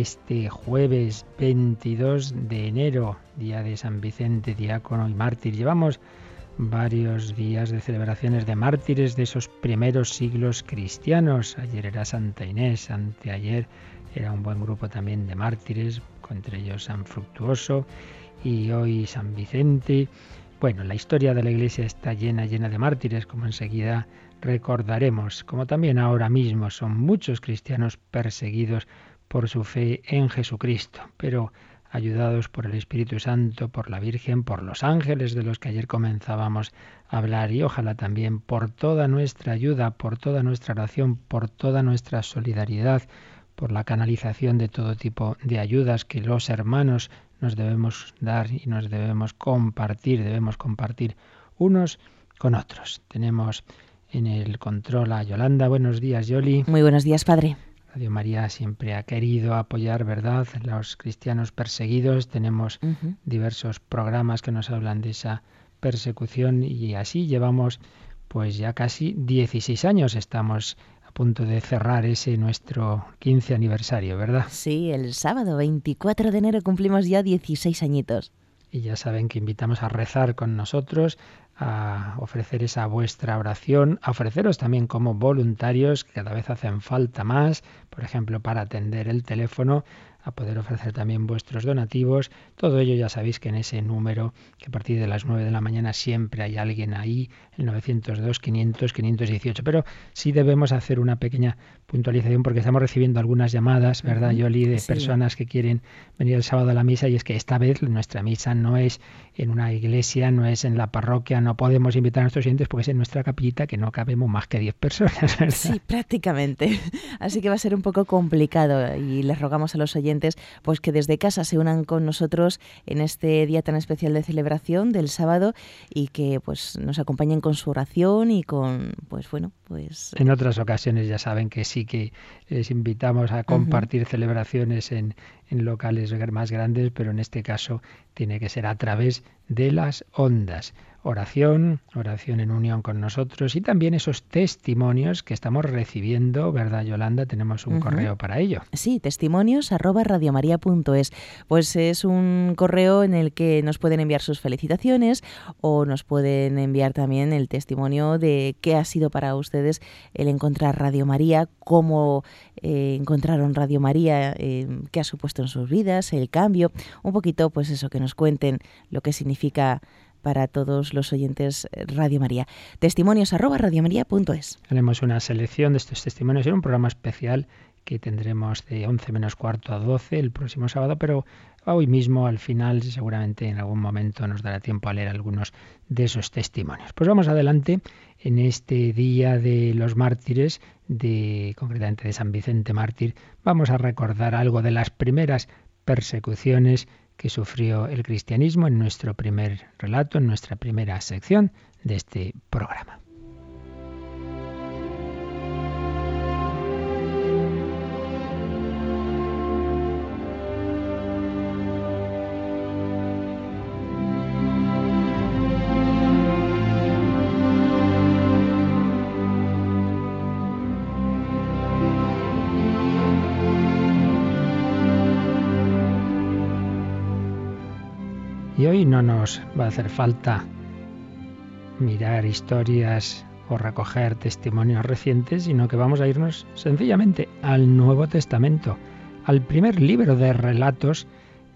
este jueves 22 de enero, día de San Vicente, diácono y mártir. Llevamos varios días de celebraciones de mártires de esos primeros siglos cristianos. Ayer era Santa Inés, anteayer era un buen grupo también de mártires, entre ellos San Fructuoso y hoy San Vicente. Bueno, la historia de la Iglesia está llena, llena de mártires, como enseguida recordaremos, como también ahora mismo son muchos cristianos perseguidos por su fe en Jesucristo, pero ayudados por el Espíritu Santo, por la Virgen, por los ángeles de los que ayer comenzábamos a hablar y ojalá también por toda nuestra ayuda, por toda nuestra oración, por toda nuestra solidaridad, por la canalización de todo tipo de ayudas que los hermanos nos debemos dar y nos debemos compartir, debemos compartir unos con otros. Tenemos en el control a Yolanda. Buenos días, Yoli. Muy buenos días, Padre. Radio María siempre ha querido apoyar, ¿verdad?, los cristianos perseguidos. Tenemos diversos programas que nos hablan de esa persecución y así llevamos pues ya casi 16 años estamos punto de cerrar ese nuestro 15 aniversario, ¿verdad? Sí, el sábado 24 de enero cumplimos ya 16 añitos. Y ya saben que invitamos a rezar con nosotros, a ofrecer esa vuestra oración, a ofreceros también como voluntarios, que cada vez hacen falta más, por ejemplo, para atender el teléfono a poder ofrecer también vuestros donativos. Todo ello ya sabéis que en ese número, que a partir de las 9 de la mañana siempre hay alguien ahí, el 902, 500, 518. Pero sí debemos hacer una pequeña puntualización porque estamos recibiendo algunas llamadas, ¿verdad, Yoli, de personas que quieren venir el sábado a la misa y es que esta vez nuestra misa no es en una iglesia, no es en la parroquia, no podemos invitar a nuestros oyentes porque es en nuestra capillita que no cabemos más que 10 personas, ¿verdad? Sí, prácticamente. Así que va a ser un poco complicado y les rogamos a los oyentes pues que desde casa se unan con nosotros en este día tan especial de celebración del sábado y que pues nos acompañen con su oración y con pues bueno, pues en otras ocasiones ya saben que sí que les invitamos a compartir celebraciones en, en locales más grandes, pero en este caso tiene que ser a través de las ondas oración, oración en unión con nosotros y también esos testimonios que estamos recibiendo, ¿verdad, Yolanda? Tenemos un correo para ello. Sí, testimonios arroba radiomaria.es. Pues es un correo en el que nos pueden enviar sus felicitaciones o nos pueden enviar también el testimonio de qué ha sido para ustedes el encontrar Radio María, cómo eh, encontraron Radio María, eh, qué ha supuesto en sus vidas, el cambio, un poquito, pues eso, que nos cuenten lo que significa para todos los oyentes eh, Radio María. Testimonios arroba radiomaria.es. Haremos una selección de estos testimonios en un programa especial que tendremos de 11 menos cuarto a 12 el próximo sábado, pero hoy mismo al final seguramente en algún momento nos dará tiempo a leer algunos de esos testimonios. Pues vamos adelante en este día de los mártires, de concretamente de San Vicente mártir, vamos a recordar algo de las primeras persecuciones que sufrió el cristianismo en nuestro primer relato, en nuestra primera sección de este programa. No nos va a hacer falta mirar historias o recoger testimonios recientes, sino que vamos a irnos sencillamente al Nuevo Testamento, al primer libro de relatos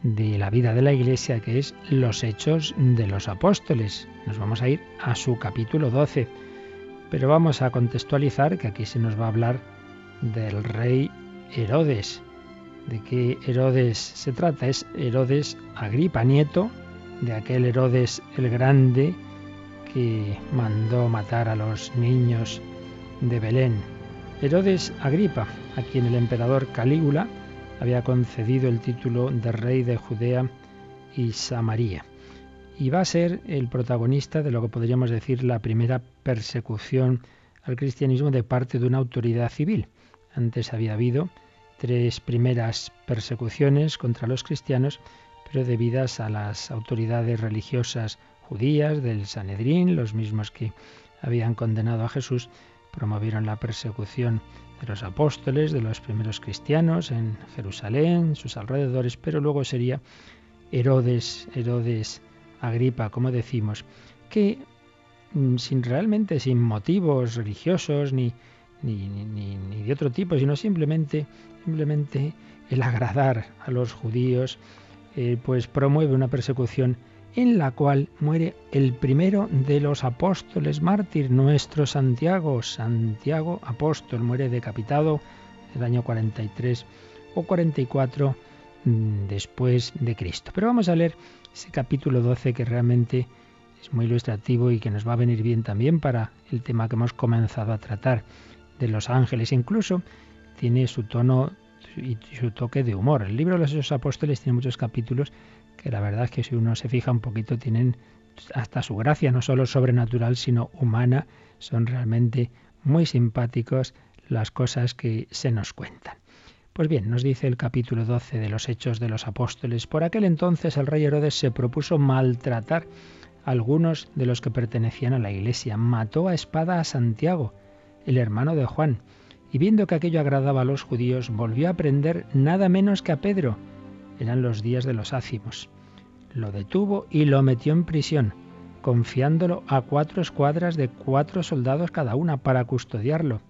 de la vida de la Iglesia, que es Los Hechos de los Apóstoles. Nos vamos a ir a su capítulo 12, pero vamos a contextualizar que aquí se nos va a hablar del rey Herodes. ¿De qué Herodes se trata? Es Herodes Agripa, nieto de aquel Herodes el Grande que mandó matar a los niños de Belén. Herodes Agripa, a quien el emperador Calígula había concedido el título de rey de Judea y Samaria. y va a ser el protagonista de lo que podríamos decir la primera persecución al cristianismo de parte de una autoridad civil. Antes había habido tres primeras persecuciones contra los cristianos, pero debidas a las autoridades religiosas judías del Sanedrín, los mismos que habían condenado a Jesús, promovieron la persecución de los apóstoles, de los primeros cristianos en Jerusalén, sus alrededores, pero luego sería Herodes, Herodes Agripa, como decimos, que mm, sin realmente sin motivos religiosos ni, ni, ni, de otro tipo, sino simplemente, simplemente el agradar a los judíos, eh, pues promueve una persecución en la cual muere el primero de los apóstoles mártir, nuestro Santiago, Santiago apóstol, muere decapitado el año 43 o 44 mm, después de Cristo. Pero vamos a leer ese capítulo 12 que realmente es muy ilustrativo y que nos va a venir bien también para el tema que hemos comenzado a tratar de los ángeles. Incluso tiene su tono y su toque de humor. El libro de los apóstoles tiene muchos capítulos que la verdad es que si uno se fija un poquito tienen hasta su gracia, no solo sobrenatural, sino humana. Son realmente muy simpáticos las cosas que se nos cuentan. Pues bien, nos dice el capítulo 12 de los Hechos de los Apóstoles, por aquel entonces el rey Herodes se propuso maltratar a algunos de los que pertenecían a la iglesia. Mató a espada a Santiago, el hermano de Juan, y viendo que aquello agradaba a los judíos, volvió a prender nada menos que a Pedro, eran los días de los ácimos. Lo detuvo y lo metió en prisión, confiándolo a cuatro escuadras de cuatro soldados cada una para custodiarlo,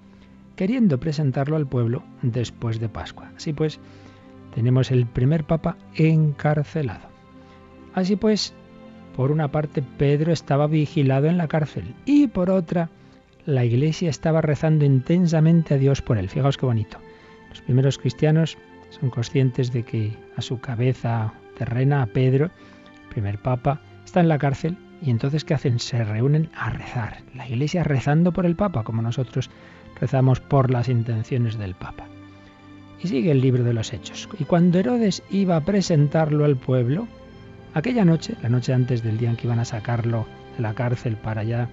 queriendo presentarlo al pueblo después de Pascua. Así pues, tenemos el primer papa encarcelado. Así pues, por una parte Pedro estaba vigilado en la cárcel y por otra la iglesia estaba rezando intensamente a Dios por él. Fijaos qué bonito. Los primeros cristianos son conscientes de que a su cabeza terrena, a Pedro, primer papa, está en la cárcel y entonces ¿qué hacen? Se reúnen a rezar. La iglesia rezando por el papa, como nosotros rezamos por las intenciones del papa. Y sigue el libro de los hechos. Y cuando Herodes iba a presentarlo al pueblo, aquella noche, la noche antes del día en que iban a sacarlo de la cárcel para ya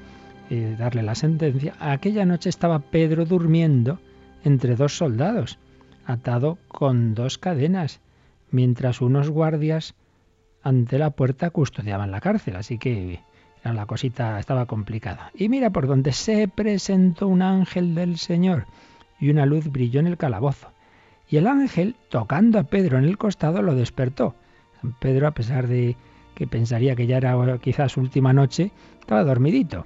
darle la sentencia, aquella noche estaba Pedro durmiendo entre dos soldados atado con dos cadenas, mientras unos guardias ante la puerta custodiaban la cárcel, así que la cosita estaba complicada. Y mira por donde se presentó un ángel del Señor y una luz brilló en el calabozo. Y el ángel, tocando a Pedro en el costado, lo despertó. San Pedro, a pesar de que pensaría que ya era quizás última noche, estaba dormidito.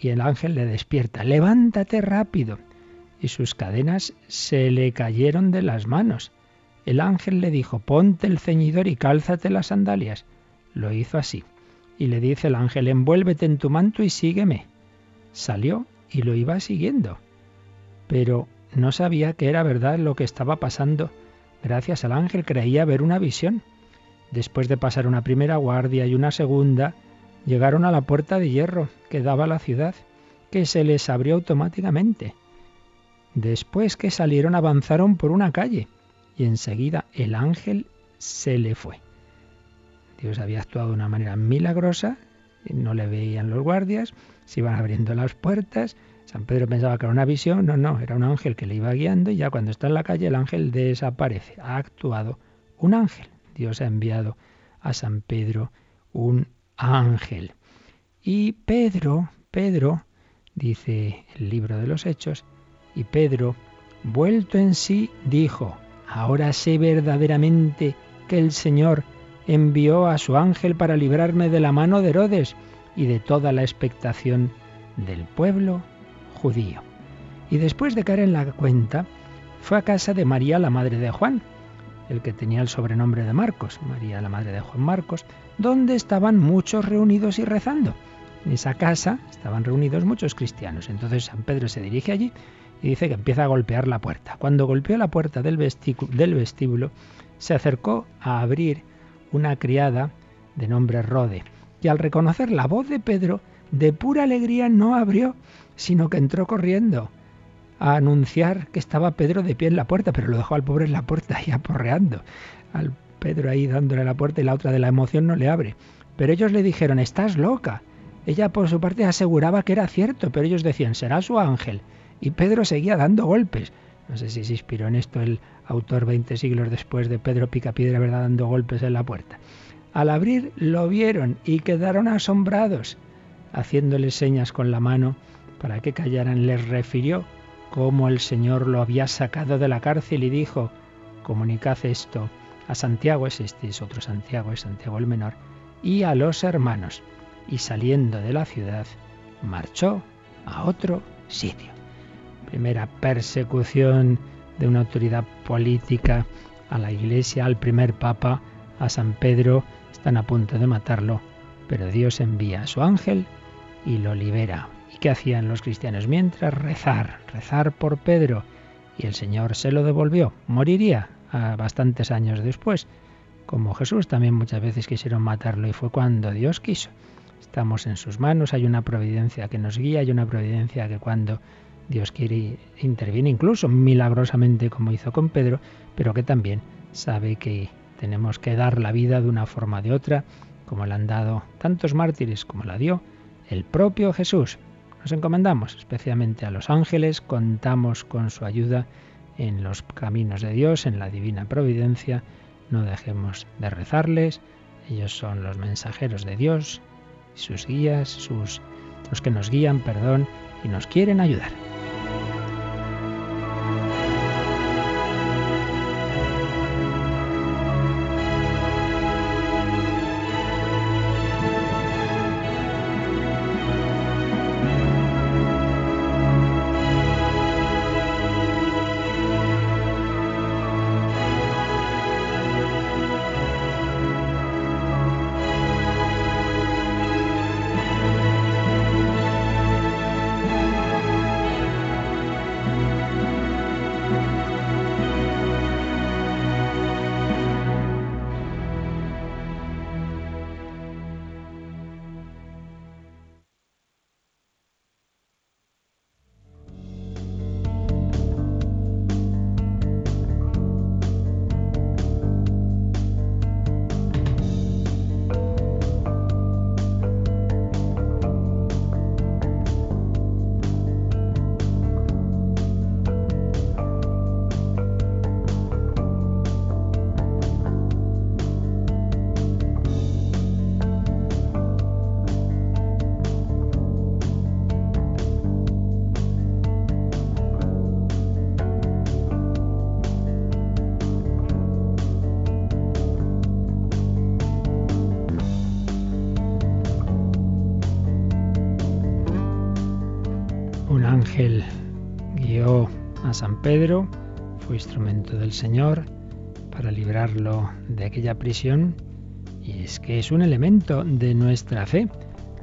Y el ángel le despierta, levántate rápido y sus cadenas se le cayeron de las manos. El ángel le dijo, ponte el ceñidor y cálzate las sandalias. Lo hizo así. Y le dice el ángel, envuélvete en tu manto y sígueme. Salió y lo iba siguiendo. Pero no sabía que era verdad lo que estaba pasando. Gracias al ángel creía ver una visión. Después de pasar una primera guardia y una segunda, llegaron a la puerta de hierro que daba a la ciudad, que se les abrió automáticamente. Después que salieron avanzaron por una calle y enseguida el ángel se le fue. Dios había actuado de una manera milagrosa, no le veían los guardias, se iban abriendo las puertas, San Pedro pensaba que era una visión, no, no, era un ángel que le iba guiando y ya cuando está en la calle el ángel desaparece. Ha actuado un ángel. Dios ha enviado a San Pedro un ángel. Y Pedro, Pedro, dice el libro de los Hechos, y Pedro, vuelto en sí, dijo, Ahora sé verdaderamente que el Señor envió a su ángel para librarme de la mano de Herodes y de toda la expectación del pueblo judío. Y después de caer en la cuenta, fue a casa de María, la madre de Juan, el que tenía el sobrenombre de Marcos, María, la madre de Juan Marcos, donde estaban muchos reunidos y rezando. En esa casa estaban reunidos muchos cristianos. Entonces San Pedro se dirige allí y dice que empieza a golpear la puerta. Cuando golpeó la puerta del vestíbulo, se acercó a abrir una criada de nombre Rode, y al reconocer la voz de Pedro, de pura alegría no abrió, sino que entró corriendo a anunciar que estaba Pedro de pie en la puerta, pero lo dejó al pobre en la puerta y aporreando. Al Pedro ahí dándole la puerta y la otra de la emoción no le abre. Pero ellos le dijeron, estás loca. Ella por su parte aseguraba que era cierto, pero ellos decían, será su ángel. Y Pedro seguía dando golpes. No sé si se inspiró en esto el autor 20 siglos después de Pedro Picapiedra, ¿verdad?, dando golpes en la puerta. Al abrir lo vieron y quedaron asombrados. Haciéndoles señas con la mano para que callaran, les refirió cómo el Señor lo había sacado de la cárcel y dijo, comunicad esto a Santiago, es este, es otro Santiago, es Santiago el menor, y a los hermanos. Y saliendo de la ciudad, marchó a otro sitio. Primera persecución de una autoridad política a la iglesia, al primer papa, a San Pedro, están a punto de matarlo, pero Dios envía a su ángel y lo libera. ¿Y qué hacían los cristianos? Mientras rezar, rezar por Pedro. Y el Señor se lo devolvió. Moriría a bastantes años después. Como Jesús también muchas veces quisieron matarlo y fue cuando Dios quiso. Estamos en sus manos, hay una providencia que nos guía, hay una providencia que cuando Dios quiere interviene incluso milagrosamente como hizo con Pedro, pero que también sabe que tenemos que dar la vida de una forma o de otra, como le han dado tantos mártires como la dio el propio Jesús. Nos encomendamos especialmente a los ángeles, contamos con su ayuda en los caminos de Dios, en la divina providencia. No dejemos de rezarles. Ellos son los mensajeros de Dios, sus guías, sus los que nos guían, perdón, y nos quieren ayudar. San Pedro, fue instrumento del Señor para librarlo de aquella prisión y es que es un elemento de nuestra fe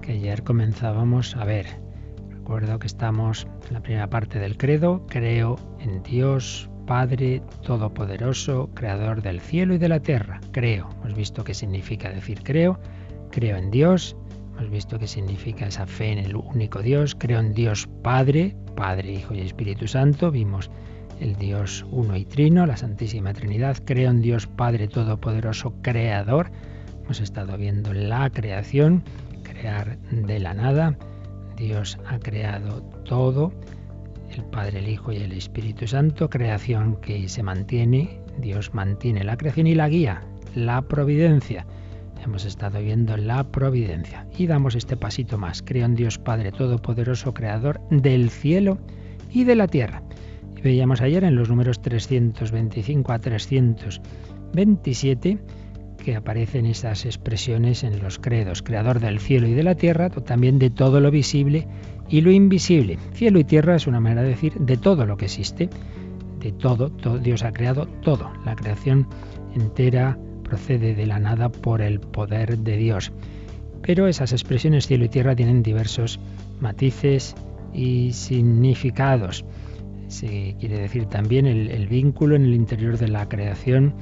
que ayer comenzábamos a ver. Recuerdo que estamos en la primera parte del credo, creo en Dios, Padre Todopoderoso, Creador del cielo y de la tierra. Creo, hemos visto qué significa decir creo, creo en Dios, hemos visto qué significa esa fe en el único Dios, creo en Dios Padre, Padre, Hijo y Espíritu Santo, vimos el Dios uno y trino, la Santísima Trinidad, creo en Dios Padre Todopoderoso, Creador. Hemos estado viendo la creación, crear de la nada. Dios ha creado todo, el Padre, el Hijo y el Espíritu Santo, creación que se mantiene, Dios mantiene la creación y la guía, la providencia. Hemos estado viendo la providencia y damos este pasito más. Creo en Dios Padre Todopoderoso, Creador del cielo y de la tierra. Y veíamos ayer en los números 325 a 327 que aparecen esas expresiones en los credos. Creador del cielo y de la tierra, también de todo lo visible y lo invisible. Cielo y tierra es una manera de decir de todo lo que existe. De todo, todo Dios ha creado todo. La creación entera procede de la nada por el poder de Dios. Pero esas expresiones cielo y tierra tienen diversos matices y significados. Se quiere decir también el, el vínculo en el interior de la creación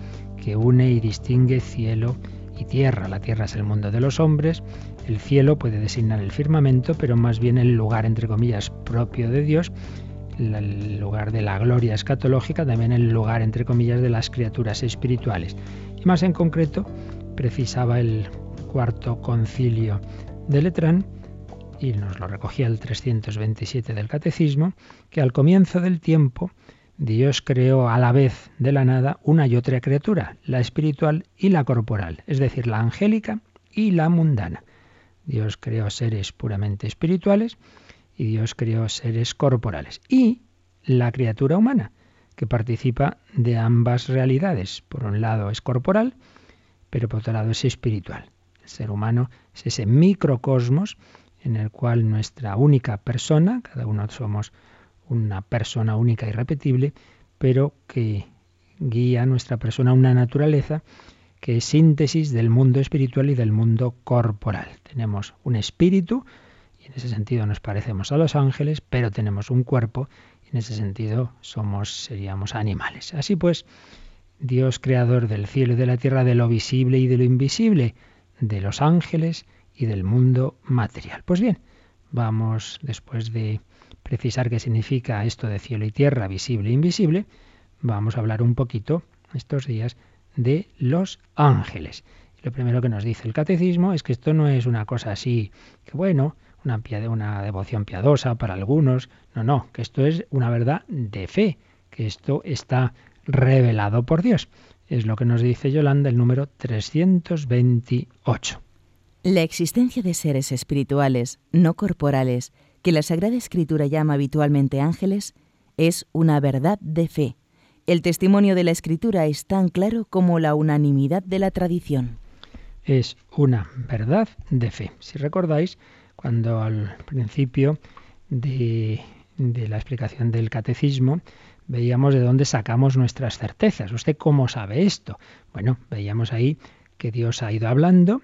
que une y distingue cielo y tierra. La tierra es el mundo de los hombres, el cielo puede designar el firmamento, pero más bien el lugar, entre comillas, propio de Dios, el lugar de la gloria escatológica, también el lugar, entre comillas, de las criaturas espirituales. Y más en concreto, precisaba el cuarto concilio de Letrán, y nos lo recogía el 327 del Catecismo, que al comienzo del tiempo Dios creó a la vez de la nada una y otra criatura, la espiritual y la corporal, es decir, la angélica y la mundana. Dios creó seres puramente espirituales y Dios creó seres corporales. Y la criatura humana, que participa de ambas realidades. Por un lado es corporal, pero por otro lado es espiritual. El ser humano es ese microcosmos en el cual nuestra única persona, cada uno somos una persona única y repetible, pero que guía a nuestra persona una naturaleza que es síntesis del mundo espiritual y del mundo corporal. Tenemos un espíritu, y en ese sentido nos parecemos a los ángeles, pero tenemos un cuerpo, en ese sentido somos, seríamos animales. Así pues, Dios creador del cielo y de la tierra, de lo visible y de lo invisible, de los ángeles y del mundo material. Pues bien, vamos después de precisar qué significa esto de cielo y tierra, visible e invisible, vamos a hablar un poquito estos días de los ángeles. lo primero que nos dice el catecismo es que esto no es una cosa así, que bueno, una, una devoción piadosa para algunos, no, no, que esto es una verdad de fe, que esto está revelado por Dios. Es lo que nos dice Yolanda el número 328. La existencia de seres espirituales, no corporales, que la Sagrada Escritura llama habitualmente ángeles, es una verdad de fe el testimonio de la Escritura es tan claro como la unanimidad de la tradición. Es una verdad de fe. Si recordáis, cuando al principio de, la explicación del catecismo veíamos de dónde sacamos nuestras certezas. ¿Usted cómo sabe esto? Bueno, veíamos ahí que Dios ha ido hablando.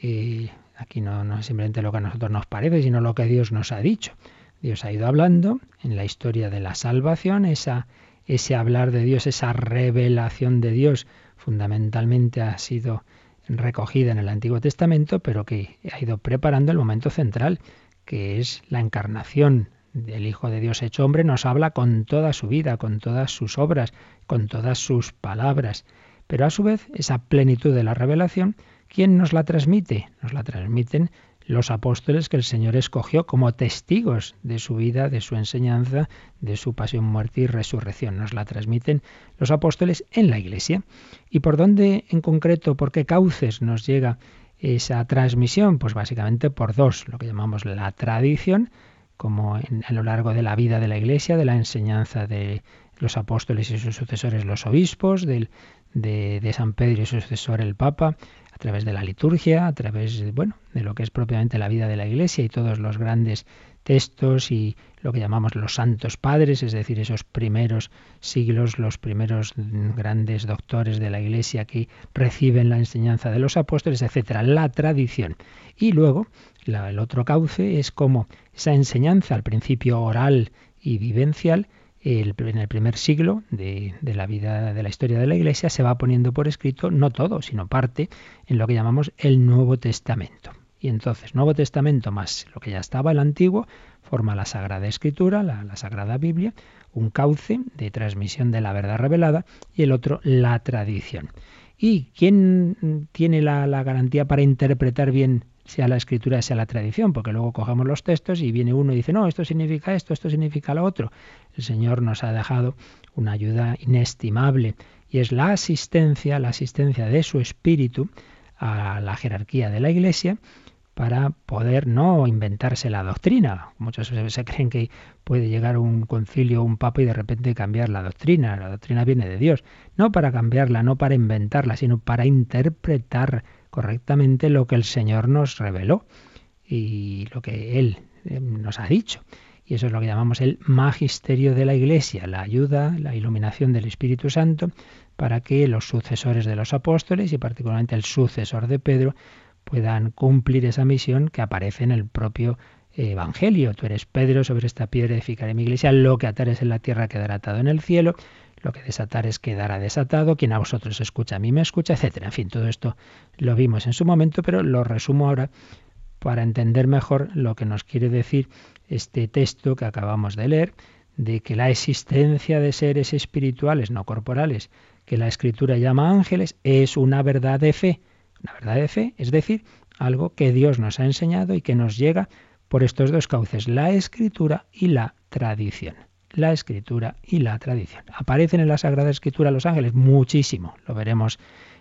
y aquí no, no es simplemente lo que a nosotros nos parece, sino lo que Dios nos ha dicho. Dios ha ido hablando en la historia de la salvación, esa ese hablar de Dios, esa revelación de Dios, fundamentalmente ha sido recogida en el Antiguo Testamento, pero que ha ido preparando el momento central, que es la encarnación del Hijo de Dios hecho hombre, nos habla con toda su vida, con todas sus obras, con todas sus palabras. Pero a su vez, esa plenitud de la revelación, ¿quién nos la transmite? Nos la transmiten los apóstoles que el Señor escogió como testigos de su vida, de su enseñanza, de su pasión, muerte y resurrección. Nos la transmiten los apóstoles en la Iglesia. ¿Y por dónde en concreto, por qué cauces nos llega esa transmisión? Pues básicamente por dos, lo que llamamos la tradición, como a lo largo de la vida de la Iglesia, de la enseñanza de los apóstoles y sus sucesores, los obispos, del, de, de San Pedro y su sucesor, el Papa, a través de la liturgia, a través bueno, de lo que es propiamente la vida de la Iglesia y todos los grandes textos y lo que llamamos los santos padres, es decir, esos primeros siglos, los primeros grandes doctores de la Iglesia que reciben la enseñanza de los apóstoles, etcétera, la tradición. Y luego, el otro cauce es como esa enseñanza, al principio oral y vivencial, en el primer siglo de, la vida de la historia de la Iglesia se va poniendo por escrito no todo, sino parte en lo que llamamos el Nuevo Testamento. Y entonces, Nuevo Testamento más lo que ya estaba el Antiguo, forma la Sagrada Escritura, la, Sagrada Biblia, un cauce de transmisión de la verdad revelada y el otro la tradición. ¿Y quién tiene la, la garantía para interpretar bien sea la escritura, sea la tradición, porque luego cogemos los textos y viene uno y dice, no, esto significa esto, esto significa lo otro. El Señor nos ha dejado una ayuda inestimable y es la asistencia, la asistencia de su espíritu a la jerarquía de la Iglesia para poder no inventarse la doctrina. Muchos se creen que puede llegar un concilio, un papa y de repente cambiar la doctrina. La doctrina viene de Dios. No para cambiarla, no para inventarla, sino para interpretar correctamente lo que el Señor nos reveló y lo que Él eh, nos ha dicho. Y eso es lo que llamamos el magisterio de la Iglesia, la ayuda, la iluminación del Espíritu Santo para que los sucesores de los apóstoles y particularmente el sucesor de Pedro puedan cumplir esa misión que aparece en el propio Evangelio. Tú eres Pedro, sobre esta piedra edificaré mi iglesia, lo que atares en la tierra quedará atado en el cielo, lo que desatares quedará desatado, quien a vosotros escucha, a mí me escucha, etcétera. En fin, todo esto lo vimos en su momento, pero lo resumo ahora para entender mejor lo que nos quiere decir este texto que acabamos de leer, de que la existencia de seres espirituales, no corporales, que la escritura llama ángeles, es una verdad de fe. Una verdad de fe, es decir, algo que Dios nos ha enseñado y que nos llega por estos dos cauces, la escritura y la tradición. La escritura y la tradición. ¿Aparecen en la Sagrada Escritura los ángeles? Muchísimo. Lo veremos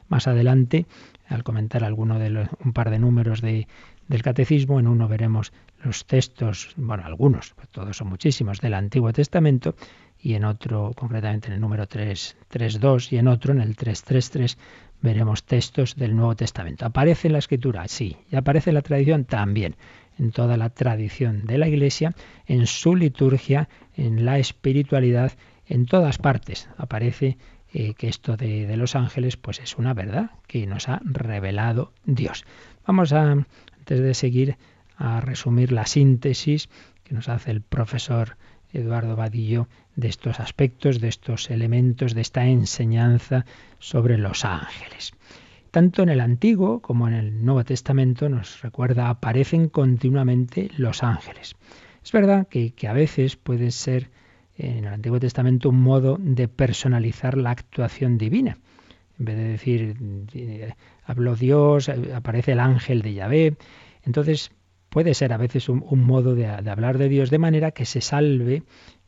más adelante al comentar alguno de un par de números de, del catecismo. En uno veremos los textos, bueno, algunos, pues todos son muchísimos, del Antiguo Testamento y en otro, concretamente en el número 3.2 y en otro, en el 3.3.3, veremos textos del Nuevo Testamento. ¿Aparece en la Escritura? Sí. ¿Y aparece en la tradición? También en toda la tradición de la Iglesia, en su liturgia, en la espiritualidad, en todas partes aparece eh, que esto de, los ángeles pues es una verdad que nos ha revelado Dios. Vamos a, antes de seguir, a resumir la síntesis que nos hace el profesor Eduardo Vadillo de estos aspectos, de estos elementos, de esta enseñanza sobre los ángeles. Tanto en el Antiguo como en el Nuevo Testamento nos recuerda, aparecen continuamente los ángeles. Es verdad que, a veces puede ser en el Antiguo Testamento un modo de personalizar la actuación divina. En vez de decir, habló Dios, aparece el ángel de Yahvé. Entonces puede ser a veces un, modo de, hablar de Dios de manera que se salve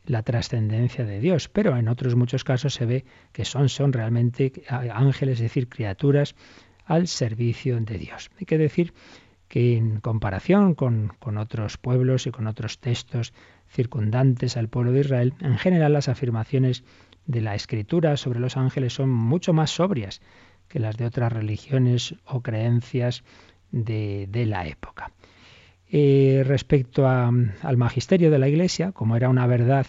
la trascendencia de Dios, pero en otros muchos casos se ve que son, son realmente ángeles, es decir, criaturas al servicio de Dios. Hay que decir que en comparación con, con otros pueblos y con otros textos circundantes al pueblo de Israel, en general las afirmaciones de la escritura sobre los ángeles son mucho más sobrias que las de otras religiones o creencias de, de la época. Eh, respecto al magisterio de la Iglesia, como era una verdad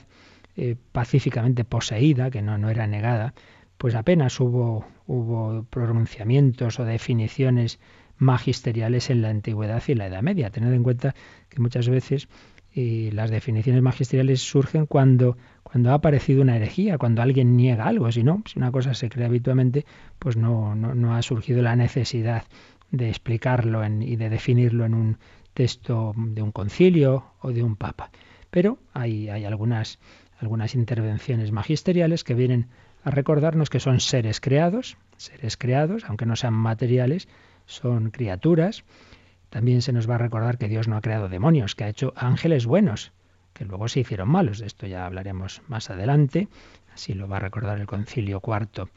eh, pacíficamente poseída, que no, no era negada, pues apenas hubo, hubo pronunciamientos o definiciones magisteriales en la antigüedad y la Edad Media. Tened en cuenta que muchas veces eh, las definiciones magisteriales surgen cuando, cuando ha aparecido una herejía, cuando alguien niega algo. Si no, si una cosa se cree habitualmente, pues no, no, no ha surgido la necesidad de explicarlo y de definirlo en un texto de un concilio o de un papa. Pero hay, hay algunas, algunas intervenciones magisteriales que vienen a recordarnos que son seres creados, seres creados, aunque no sean materiales, son criaturas. También se nos va a recordar que Dios no ha creado demonios, que ha hecho ángeles buenos, que luego se hicieron malos. De esto ya hablaremos más adelante. Así lo va a recordar el concilio cuarto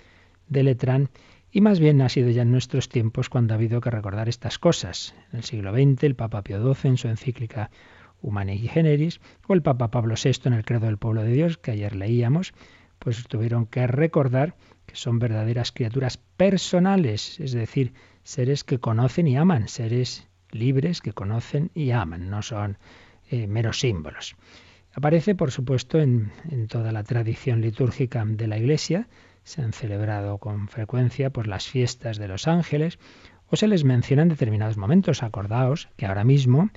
de Letrán. Y más bien ha sido ya en nuestros tiempos cuando ha habido que recordar estas cosas. En el siglo XX, el Papa Pío XII, en su encíclica Humani Generis, o el Papa Pablo VI en el Credo del Pueblo de Dios, que ayer leíamos, pues tuvieron que recordar que son verdaderas criaturas personales, es decir, seres que conocen y aman, seres libres que conocen y aman, no son eh, meros símbolos. Aparece, por supuesto, en toda la tradición litúrgica de la Iglesia, se han celebrado con frecuencia por las fiestas de los ángeles o se les menciona en determinados momentos. Acordaos que ahora mismo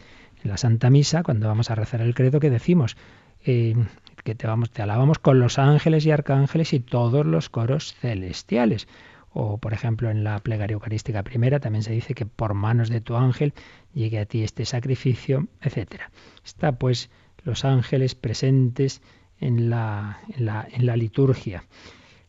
en la Santa Misa, cuando vamos a rezar el credo, que decimos eh, que te, vamos, te alabamos con los ángeles y arcángeles y todos los coros celestiales. O, por ejemplo, en la plegaria eucarística primera también se dice que por manos de tu ángel llegue a ti este sacrificio, etc. Está pues los ángeles presentes en la, en la, en la liturgia.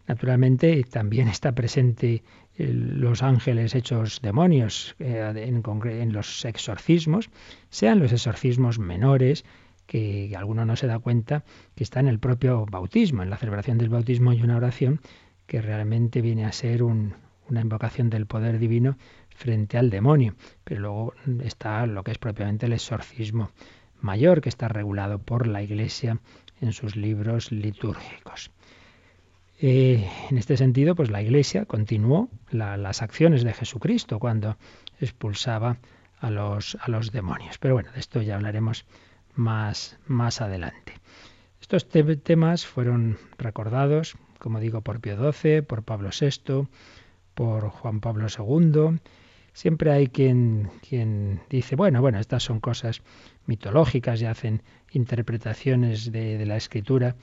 Naturalmente también está presente los ángeles hechos demonios eh, en, los exorcismos, sean los exorcismos menores, que alguno no se da cuenta que está en el propio bautismo. En la celebración del bautismo hay una oración que realmente viene a ser una invocación del poder divino frente al demonio. Pero luego está lo que es propiamente el exorcismo mayor, que está regulado por la Iglesia en sus libros litúrgicos. Eh, en este sentido, pues la Iglesia continuó las acciones de Jesucristo cuando expulsaba a los, demonios. Pero bueno, de esto ya hablaremos más, más adelante. Estos temas fueron recordados, como digo, por Pío XII, por Pablo VI, por Juan Pablo II. Siempre hay quien, dice, bueno, bueno, estas son cosas mitológicas y hacen interpretaciones de la escritura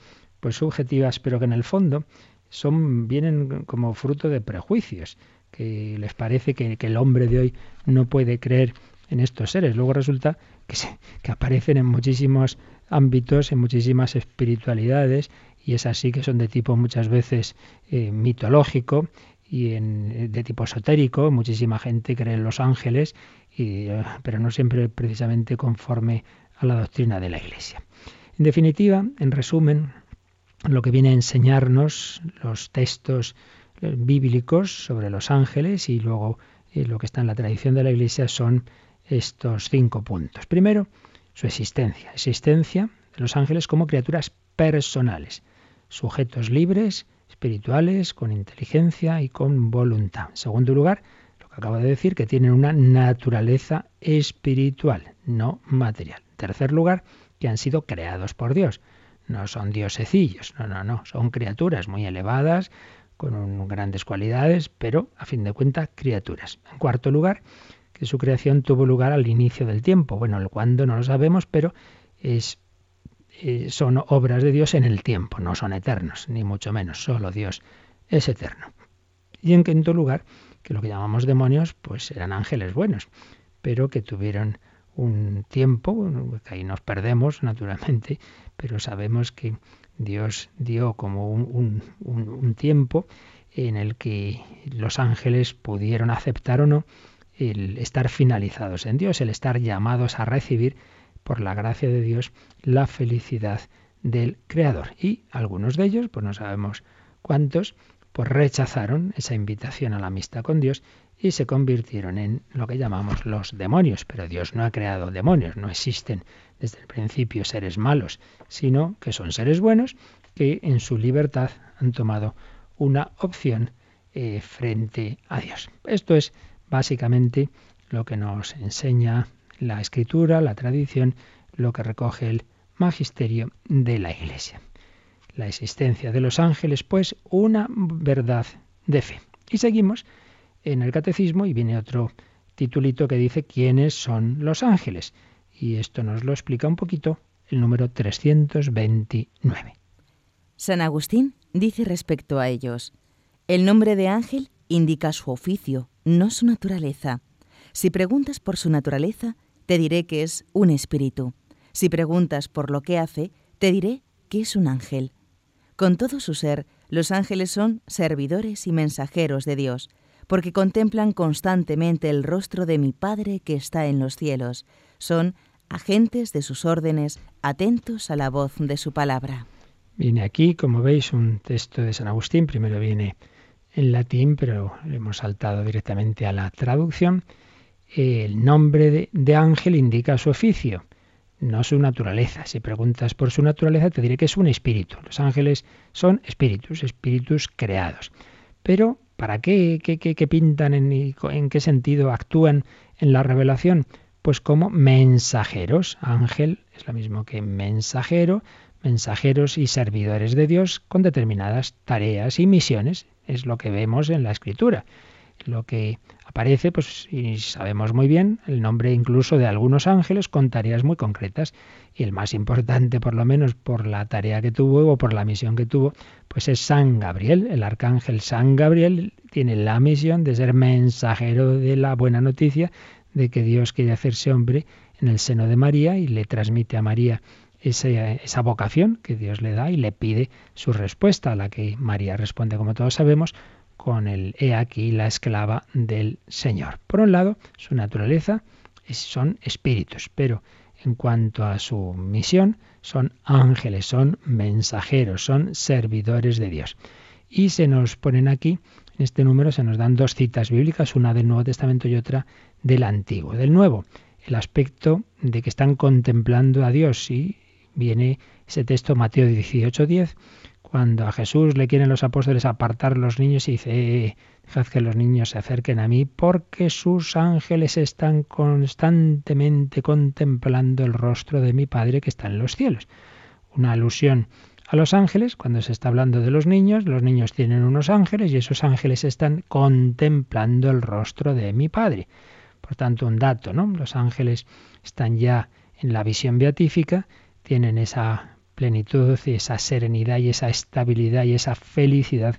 pues subjetivas, pero que en el fondo son, vienen como fruto de prejuicios, que les parece que, el hombre de hoy no puede creer en estos seres. Luego resulta que, que aparecen en muchísimos ámbitos, en muchísimas espiritualidades, y es así que son de tipo muchas veces eh, mitológico y en, de tipo esotérico. Muchísima gente cree en los ángeles y, pero no siempre precisamente conforme a la doctrina de la Iglesia. En definitiva, en resumen, lo que viene a enseñarnos los textos bíblicos sobre los ángeles y luego eh, lo que está en la tradición de la Iglesia son estos cinco puntos. Primero, su existencia. Existencia de los ángeles como criaturas personales, sujetos libres, espirituales, con inteligencia y con voluntad. En segundo lugar, lo que acabo de decir, que tienen una naturaleza espiritual, no material. Tercer lugar, que han sido creados por Dios. No son diosecillos, no, no, no, son criaturas muy elevadas, con grandes cualidades, pero a fin de cuentas criaturas. En cuarto lugar, que su creación tuvo lugar al inicio del tiempo. Bueno, el cuándo no lo sabemos, pero es, eh, son obras de Dios en el tiempo, no son eternos, ni mucho menos, solo Dios es eterno. Y en quinto lugar, que lo que llamamos demonios, pues eran ángeles buenos, pero que tuvieron un tiempo, que ahí nos perdemos naturalmente, pero sabemos que Dios dio como un, tiempo en el que los ángeles pudieron aceptar o no el estar finalizados en Dios, el estar llamados a recibir por la gracia de Dios la felicidad del Creador. Y algunos de ellos, pues no sabemos cuántos, pues rechazaron esa invitación a la amistad con Dios y se convirtieron en lo que llamamos los demonios. Pero Dios no ha creado demonios, no existen desde el principio seres malos, sino que son seres buenos que en su libertad han tomado una opción eh, frente a Dios. Esto es básicamente lo que nos enseña la escritura, la tradición, lo que recoge el magisterio de la Iglesia. La existencia de los ángeles, pues, una verdad de fe. Y seguimos en el catecismo y viene otro titulito que dice quiénes son los ángeles. Y esto nos lo explica un poquito el número 329. San Agustín dice respecto a ellos, el nombre de ángel indica su oficio, no su naturaleza. Si preguntas por su naturaleza, te diré que es un espíritu. Si preguntas por lo que hace, te diré que es un ángel. Con todo su ser, los ángeles son servidores y mensajeros de Dios, porque contemplan constantemente el rostro de mi Padre que está en los cielos. Son agentes de sus órdenes, atentos a la voz de su palabra. Viene aquí, como veis, un texto de San Agustín. Primero viene en latín, pero hemos saltado directamente a la traducción. El nombre de, ángel indica su oficio, no su naturaleza. Si preguntas por su naturaleza, te diré que es un espíritu. Los ángeles son espíritus, espíritus creados. Pero ¿Para qué? ¿Qué, pintan? En, ¿En qué sentido actúan en la revelación? Pues como mensajeros. Ángel es lo mismo que mensajero, mensajeros y servidores de Dios con determinadas tareas y misiones. Es lo que vemos en la escritura. Lo que aparece, pues, y sabemos muy bien, el nombre incluso de algunos ángeles con tareas muy concretas. Y el más importante, por lo menos por la tarea que tuvo o por la misión que tuvo, pues es San Gabriel. El arcángel San Gabriel tiene la misión de ser mensajero de la buena noticia de que Dios quiere hacerse hombre en el seno de María y le transmite a María esa, esa, vocación que Dios le da y le pide su respuesta, a la que María responde, como todos sabemos, con el he aquí la esclava del Señor. Por un lado, su naturaleza son espíritus, pero en cuanto a su misión, son ángeles, son mensajeros, son servidores de Dios. Y se nos ponen aquí, en este número se nos dan dos citas bíblicas, una del Nuevo Testamento y otra del Antiguo. Del Nuevo, el aspecto de que están contemplando a Dios y viene ese texto Mateo 18:10 cuando a Jesús le quieren los apóstoles apartar los niños y dice, eh, dejad que los niños se acerquen a mí porque sus ángeles están constantemente contemplando el rostro de mi Padre que está en los cielos. Una alusión a los ángeles, cuando se está hablando de los niños, los niños tienen unos ángeles y esos ángeles están contemplando el rostro de mi Padre. Por tanto, un dato, ¿no? Los ángeles están ya en la visión beatífica, tienen esa plenitud y esa serenidad y esa estabilidad y esa felicidad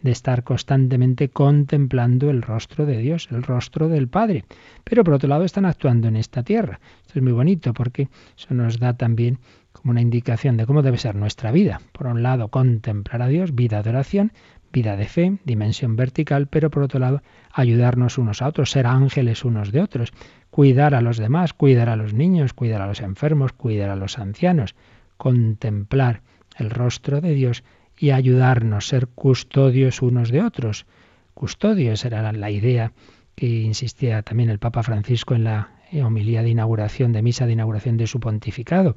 de estar constantemente contemplando el rostro de Dios, el rostro del Padre. Pero por otro lado están actuando en esta tierra. Esto es muy bonito porque eso nos da también como una indicación de cómo debe ser nuestra vida. Por un lado, contemplar a Dios, vida de oración, vida de fe, dimensión vertical, pero por otro lado, ayudarnos unos a otros, ser ángeles unos de otros. cuidar a los demás, cuidar a los niños, cuidar a los enfermos, cuidar a los ancianos, contemplar el rostro de Dios y ayudarnos, a ser custodios unos de otros. Custodios era la idea que insistía también el Papa Francisco en la homilía de inauguración, de misa de inauguración de su pontificado,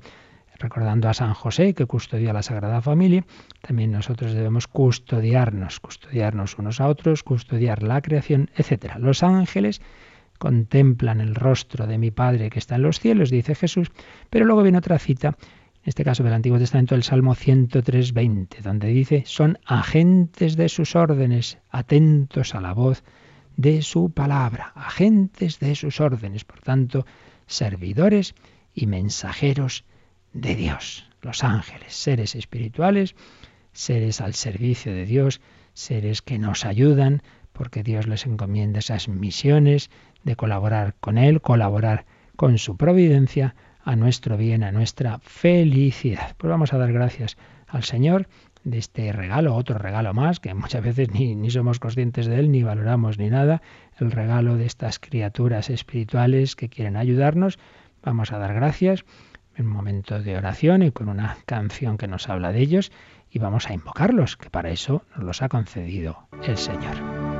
recordando a San José que custodia la Sagrada Familia, también nosotros debemos custodiarnos, custodiarnos unos a otros, custodiar la creación, etc. Los ángeles contemplan el rostro de mi Padre que está en los cielos, dice Jesús, pero luego viene otra cita, en este caso del Antiguo Testamento, el Salmo 103.20, donde dice, son agentes de sus órdenes, atentos a la voz de su palabra, agentes de sus órdenes, por tanto, servidores y mensajeros de Dios, los ángeles, seres espirituales, seres al servicio de Dios, seres que nos ayudan, porque Dios les encomienda esas misiones de colaborar con Él, colaborar con su providencia a nuestro bien, a nuestra felicidad. Pues vamos a dar gracias al Señor de este regalo, otro regalo más, que muchas veces ni, somos conscientes de él, ni valoramos ni nada, el regalo de estas criaturas espirituales que quieren ayudarnos. Vamos a dar gracias en un momento de oración y con una canción que nos habla de ellos y vamos a invocarlos, que para eso nos los ha concedido el Señor.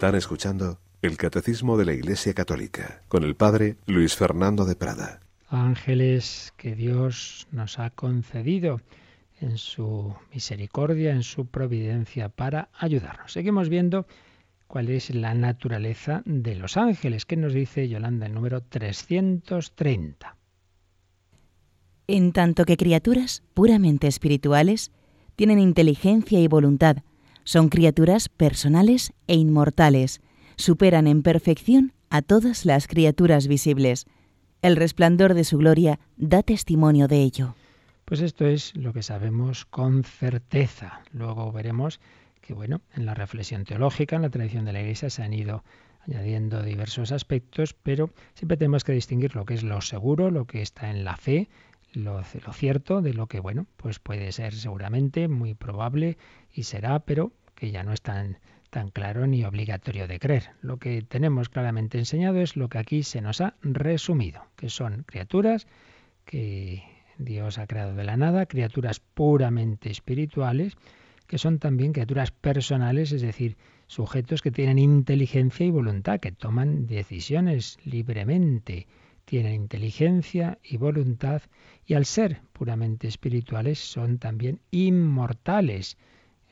Están escuchando el Catecismo de la Iglesia Católica con el Padre Luis Fernando de Prada. Ángeles que Dios nos ha concedido en su misericordia, en su providencia para ayudarnos. Seguimos viendo cuál es la naturaleza de los ángeles. ¿Qué nos dice Yolanda el número 330? En tanto que criaturas puramente espirituales tienen inteligencia y voluntad, son criaturas personales e inmortales, superan en perfección a todas las criaturas visibles. El resplandor de su gloria da testimonio de ello. Pues esto es lo que sabemos con certeza. Luego veremos que, bueno, en la reflexión teológica, en la tradición de la Iglesia, se han ido añadiendo diversos aspectos, pero siempre tenemos que distinguir lo que es lo seguro, lo que está en la fe, lo, lo, cierto de lo que, bueno, pues puede ser seguramente muy probable y será, pero que ya no es tan, tan claro ni obligatorio de creer. Lo que tenemos claramente enseñado es lo que aquí se nos ha resumido, que son criaturas que Dios ha creado de la nada, criaturas puramente espirituales, que son también criaturas personales, es decir, sujetos que tienen inteligencia y voluntad, que toman decisiones libremente tienen inteligencia y voluntad y al ser puramente espirituales son también inmortales.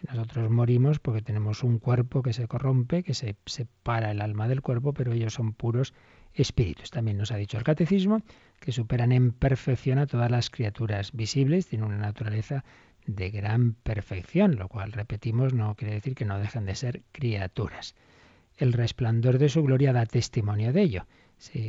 Nosotros morimos porque tenemos un cuerpo que se corrompe, que se separa el alma del cuerpo, pero ellos son puros espíritus. También nos ha dicho el catecismo que superan en perfección a todas las criaturas visibles, tienen una naturaleza de gran perfección, lo cual, repetimos, no quiere decir que no dejen de ser criaturas. El resplandor de su gloria da testimonio de ello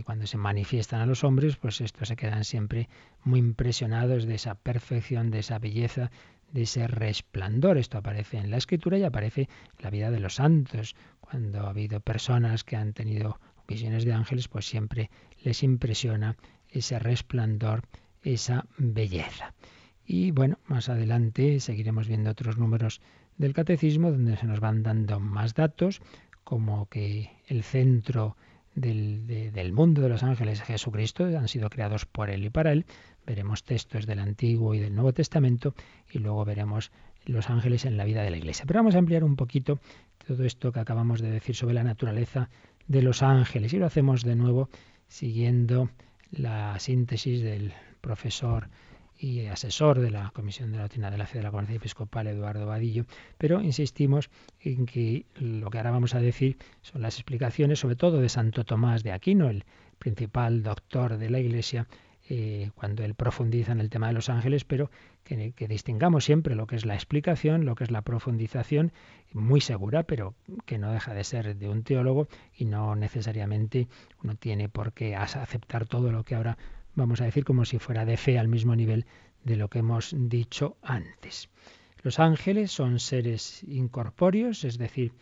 cuando se manifiestan a los hombres, pues estos se quedan siempre muy impresionados de esa perfección, de esa belleza, de ese resplandor. Esto aparece en la escritura y aparece en la vida de los santos. Cuando ha habido personas que han tenido visiones de ángeles, pues siempre les impresiona ese resplandor, esa belleza. Y bueno, más adelante seguiremos viendo otros números del catecismo donde se nos van dando más datos, como que el centro del, mundo de los ángeles Jesucristo, han sido creados por Él y para Él. Veremos textos del Antiguo y del Nuevo Testamento y luego veremos los ángeles en la vida de la Iglesia. Pero vamos a ampliar un poquito todo esto que acabamos de decir sobre la naturaleza de los ángeles y lo hacemos de nuevo siguiendo la síntesis del profesor y asesor de la Comisión de Doctrina de la Fe de la Conferencia Episcopal, Eduardo Vadillo, pero insistimos en que lo que ahora vamos a decir son las explicaciones, sobre todo de Santo Tomás de Aquino, el principal doctor de la Iglesia, eh, cuando él profundiza en el tema de los ángeles, pero que, que, distingamos siempre lo que es la explicación, lo que es la profundización, muy segura, pero que no deja de ser de un teólogo y no necesariamente uno tiene por qué aceptar todo lo que ahora vamos a decir como si fuera de fe al mismo nivel de lo que hemos dicho antes. Los ángeles son seres incorpóreos, es decir,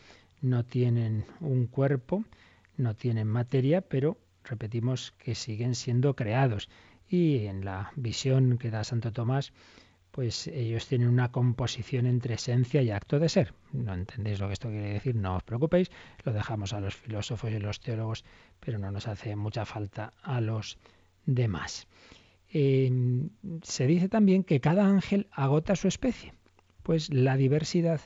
no tienen un cuerpo, no tienen materia, pero repetimos que siguen siendo creados. Y en la visión que da Santo Tomás, pues ellos tienen una composición entre esencia y acto de ser. No entendéis lo que esto quiere decir, no os preocupéis, lo dejamos a los filósofos y los teólogos, pero no nos hace mucha falta a los demás. Eh, se dice también que cada ángel agota su especie, pues la diversidad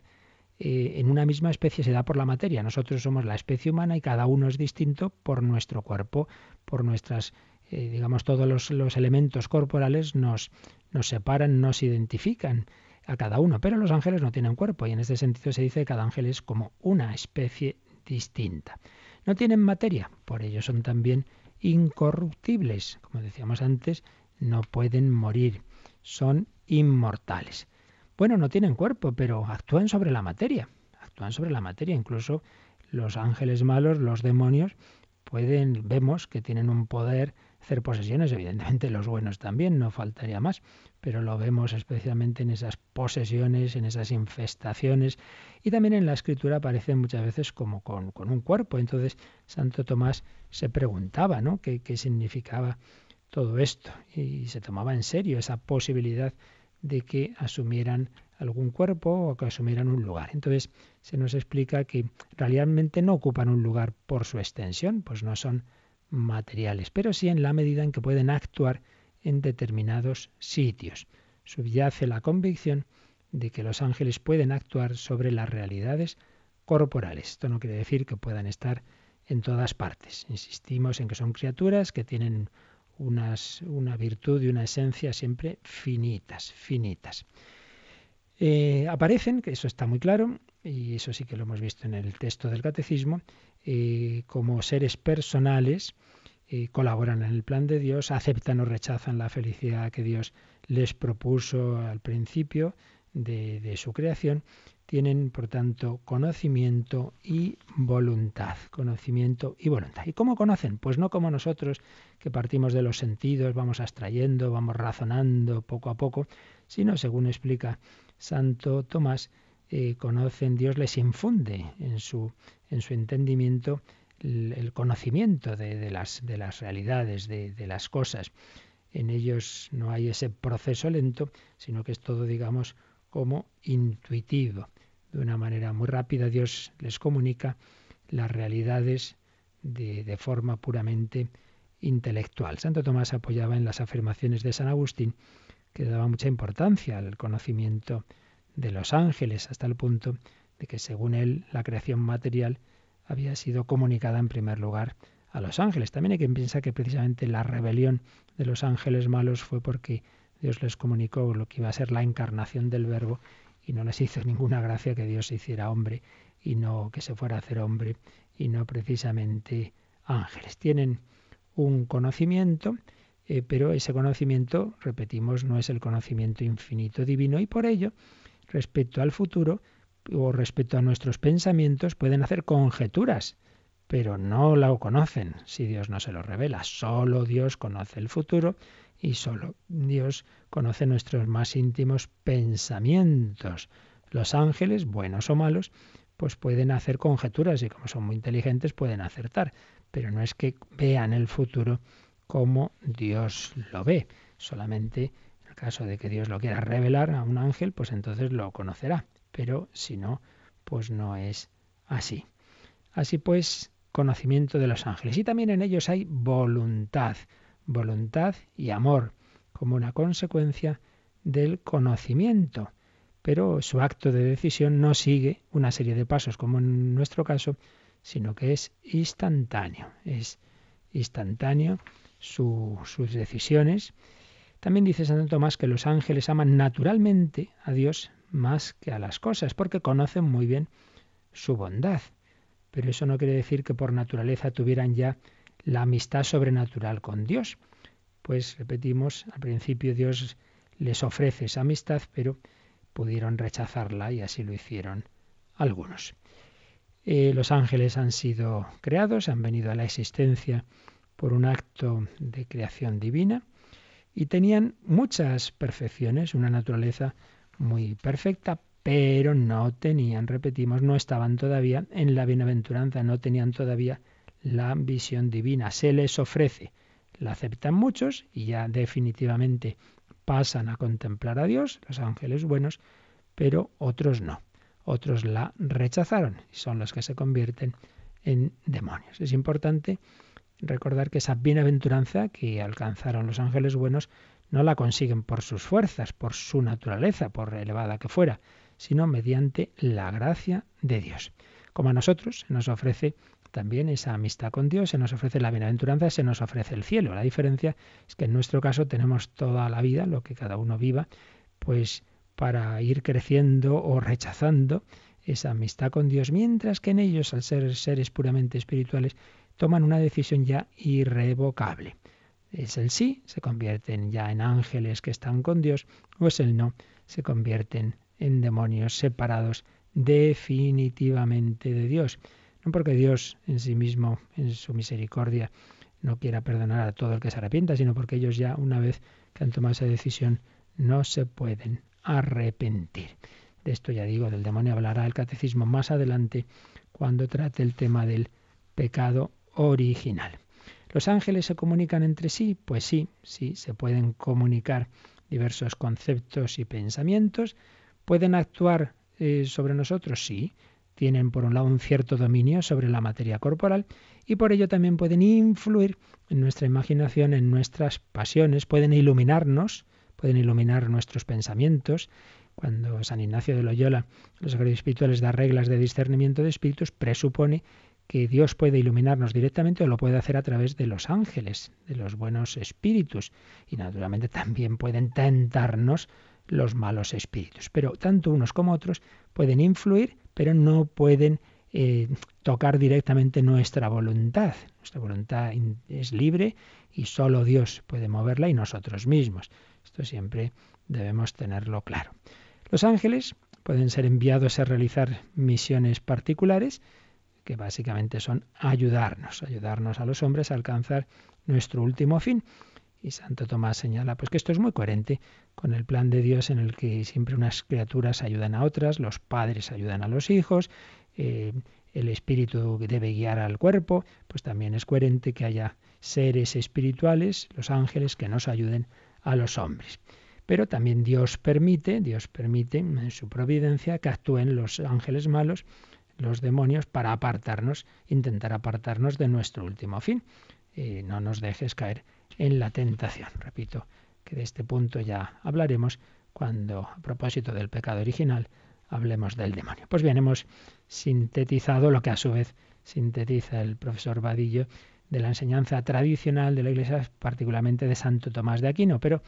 eh, en una misma especie se da por la materia. Nosotros somos la especie humana y cada uno es distinto por nuestro cuerpo, por nuestras, eh, digamos, todos los, los, elementos corporales nos, nos separan, nos identifican a cada uno, pero los ángeles no tienen cuerpo y en este sentido se dice que cada ángel es como una especie distinta. No tienen materia, por ello son también incorruptibles. Como decíamos antes, no pueden morir, son inmortales. Bueno, no tienen cuerpo, pero actúan sobre la materia, actúan sobre la materia. Incluso los ángeles malos, los demonios, pueden, vemos que tienen un poder hacer posesiones, evidentemente los buenos también, no faltaría más, pero lo vemos especialmente en esas posesiones, en esas infestaciones, y también en la escritura aparecen muchas veces como con, un cuerpo. Entonces Santo Tomás se preguntaba, ¿no? ¿Qué, ¿Qué significaba todo esto? Y se tomaba en serio esa posibilidad de que asumieran algún cuerpo o que asumieran un lugar. Entonces se nos explica que realmente no ocupan un lugar por su extensión, pues no son materiales, pero sí en la medida en que pueden actuar en determinados sitios. Subyace la convicción de que los ángeles pueden actuar sobre las realidades corporales. Esto no quiere decir que puedan estar en todas partes. Insistimos en que son criaturas que tienen una virtud y una esencia siempre finitas, finitas. Eh, aparecen, que eso está muy claro, y eso sí que lo hemos visto en el texto del catecismo, eh, como seres personales, colaboran en el plan de Dios, aceptan o rechazan la felicidad que Dios les propuso al principio de su creación tienen, por tanto, conocimiento y voluntad. Conocimiento y voluntad. ¿Y cómo conocen? Pues no como nosotros, que partimos de los sentidos, vamos abstrayendo, vamos razonando poco a poco, sino, según explica Santo Tomás, eh, conocen, Dios les infunde en su, en su entendimiento el, conocimiento de, las, de las realidades, de, de las cosas. En ellos no hay ese proceso lento, sino que es todo, digamos, como intuitivo de una manera muy rápida Dios les comunica las realidades de, forma puramente intelectual. Santo Tomás apoyaba en las afirmaciones de San Agustín que daba mucha importancia al conocimiento de los ángeles, hasta el punto de que según él la creación material había sido comunicada en primer lugar a los ángeles. También hay quien piensa que precisamente la rebelión de los ángeles malos fue porque Dios les comunicó lo que iba a ser la encarnación del Verbo y no les hizo ninguna gracia que Dios se hiciera hombre y no que se fuera a hacer hombre y no precisamente ángeles. Tienen un conocimiento, eh, pero ese conocimiento, repetimos, no es el conocimiento infinito divino y por ello, respecto al futuro o respecto a nuestros pensamientos, pueden hacer conjeturas, pero no lo conocen si Dios no se lo revela. Solo Dios conoce el futuro y solo Dios conoce nuestros más íntimos pensamientos. Los ángeles, buenos o malos, pues pueden hacer conjeturas y como son muy inteligentes pueden acertar, pero no es que vean el futuro como Dios lo ve. Solamente en el caso de que Dios lo quiera revelar a un ángel, pues entonces lo conocerá, pero si no, pues no es así. Así pues, conocimiento de los ángeles. Y también en ellos hay voluntad voluntad y amor, como una consecuencia del conocimiento. Pero su acto de decisión no sigue una serie de pasos, como en nuestro caso, sino que es instantáneo. Es instantáneo sus decisiones. También dice Santo Tomás que los ángeles aman naturalmente a Dios más que a las cosas, porque conocen muy bien su bondad. Pero eso no quiere decir que por naturaleza tuvieran ya la amistad sobrenatural con Dios. Pues repetimos, al principio Dios les ofrece esa amistad, pero pudieron rechazarla y así lo hicieron algunos. Eh, los ángeles han sido creados, han venido a la existencia por un acto de creación divina y tenían muchas perfecciones, una naturaleza muy perfecta, pero no tenían, repetimos, no estaban todavía en la bienaventuranza, no tenían todavía la visión divina. Se les ofrece, la aceptan muchos y ya definitivamente pasan a contemplar a Dios, los ángeles buenos, pero otros no. Otros la rechazaron y son los que se convierten en demonios. Es importante recordar que esa bienaventuranza que alcanzaron los ángeles buenos no la consiguen por sus fuerzas, por su naturaleza, por elevada que fuera, sino mediante la gracia de Dios. Como a nosotros nos ofrece también esa amistad con Dios, se nos ofrece la bienaventuranza, se nos ofrece el cielo. La diferencia es que en nuestro caso tenemos toda la vida, lo que cada uno viva, pues para ir creciendo o rechazando esa amistad con Dios, mientras que en ellos, al ser seres puramente espirituales, toman una decisión ya irrevocable. Es el sí, se convierten ya en ángeles que están con Dios, o es el no, se convierten en demonios separados definitivamente de Dios. No porque Dios en sí mismo, en su misericordia, no quiera perdonar a todo el que se arrepienta, sino porque ellos ya una vez que han tomado esa decisión no se pueden arrepentir. De esto ya digo, del demonio hablará el catecismo más adelante cuando trate el tema del pecado original. ¿Los ángeles se comunican entre sí? Pues sí, sí, se pueden comunicar diversos conceptos y pensamientos. ¿Pueden actuar eh, sobre nosotros? Sí tienen por un lado un cierto dominio sobre la materia corporal y por ello también pueden influir en nuestra imaginación, en nuestras pasiones, pueden iluminarnos, pueden iluminar nuestros pensamientos, Cuando San Ignacio de Loyola, los sagrados espirituales, da reglas de discernimiento de espíritus, presupone que Dios puede iluminarnos directamente o lo puede hacer a través de los ángeles, de los buenos espíritus. Y naturalmente también pueden tentarnos los malos espíritus. Pero tanto unos como otros pueden influir, pero no pueden eh, tocar directamente nuestra voluntad. Nuestra voluntad es libre y solo Dios puede moverla y nosotros mismos. Esto siempre debemos tenerlo claro. Los ángeles pueden ser enviados a realizar misiones particulares, que básicamente son ayudarnos, ayudarnos a los hombres a alcanzar nuestro último fin. Y Santo Tomás señala pues que esto es muy coherente con el plan de Dios en el que siempre unas criaturas ayudan a otras, los padres ayudan a los hijos, eh, el espíritu debe guiar al cuerpo, pues también es coherente que haya seres espirituales, los ángeles, que nos ayuden a los hombres. Pero también Dios permite, Dios permite en su providencia que actúen los ángeles malos los demonios para apartarnos, intentar apartarnos de nuestro último fin. y no nos dejes caer en la tentación. Repito que de este punto ya hablaremos cuando, a propósito del pecado original, hablemos del demonio. Pues bien, hemos sintetizado lo que a su vez sintetiza el profesor Vadillo de la enseñanza tradicional de la Iglesia, particularmente de Santo Tomás de Aquino, pero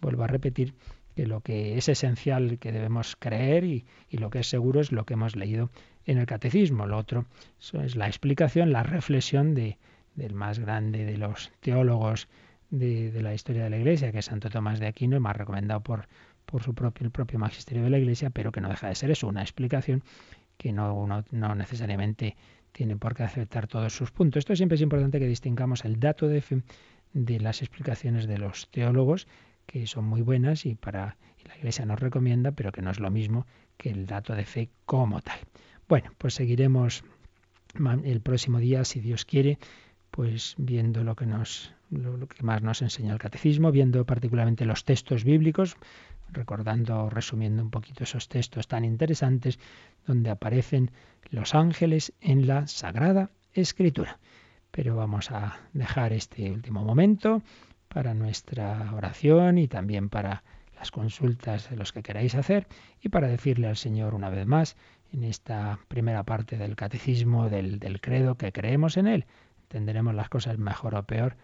vuelvo a repetir que lo que es esencial que debemos creer y, lo que es seguro es lo que hemos leído en el catecismo. Lo otro es la explicación, la reflexión de, del más grande de los teólogos de, la historia de la Iglesia, que es Santo Tomás de Aquino, más recomendado por, por su propio, el propio magisterio de la Iglesia, pero que no deja de ser eso, una explicación que no, no necesariamente tiene por qué aceptar todos sus puntos. Esto siempre es importante que distingamos el dato de fe de las explicaciones de los teólogos, que son muy buenas y para y la Iglesia nos recomienda, pero que no es lo mismo que el dato de fe como tal. Bueno, pues seguiremos el próximo día, si Dios quiere, pues viendo lo que más nos enseña el catecismo, viendo particularmente los textos bíblicos, recordando, resumiendo un poquito esos textos tan interesantes donde aparecen los ángeles en la Sagrada Escritura. Pero vamos a dejar este último momento para nuestra oración y también para las consultas de los que queráis hacer y para decirle al Señor una vez más en esta primera parte del catecismo del, credo que creemos en Él. Entenderemos las cosas mejor o peor,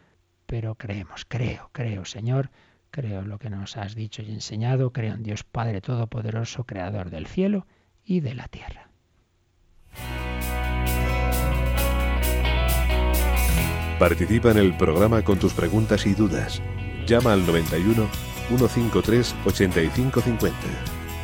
pero creemos, creo, creo, Señor, creo lo que nos has dicho y enseñado, creo en Dios Padre Todopoderoso, Creador del cielo y de la tierra. Participa en el programa con tus preguntas y dudas. Llama al 91 153 8550.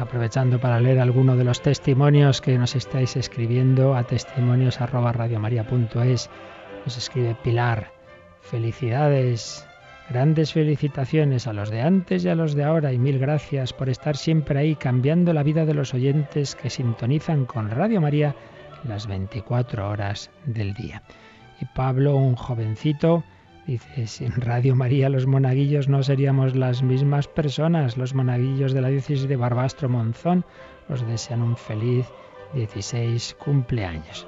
Aprovechando para leer algunos de los testimonios que nos estáis escribiendo a testimonios Nos escribe Pilar. Felicidades, grandes felicitaciones a los de antes y a los de ahora y mil gracias por estar siempre ahí cambiando la vida de los oyentes que sintonizan con Radio María las 24 horas del día. Y Pablo, un jovencito, Dice, sin Radio María los monaguillos no seríamos las mismas personas. Los monaguillos de la diócesis de Barbastro Monzón os desean un feliz 16 cumpleaños.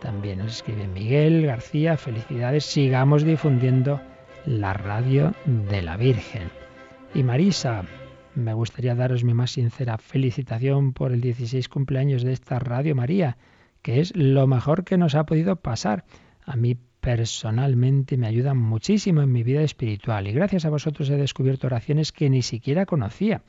También nos escribe Miguel García, felicidades, sigamos difundiendo la radio de la Virgen. Y Marisa, me gustaría daros mi más sincera felicitación por el 16 cumpleaños de esta Radio María, que es lo mejor que nos ha podido pasar. A mí personalmente me ayudan muchísimo en mi vida espiritual y gracias a vosotros he descubierto oraciones que ni siquiera conocía.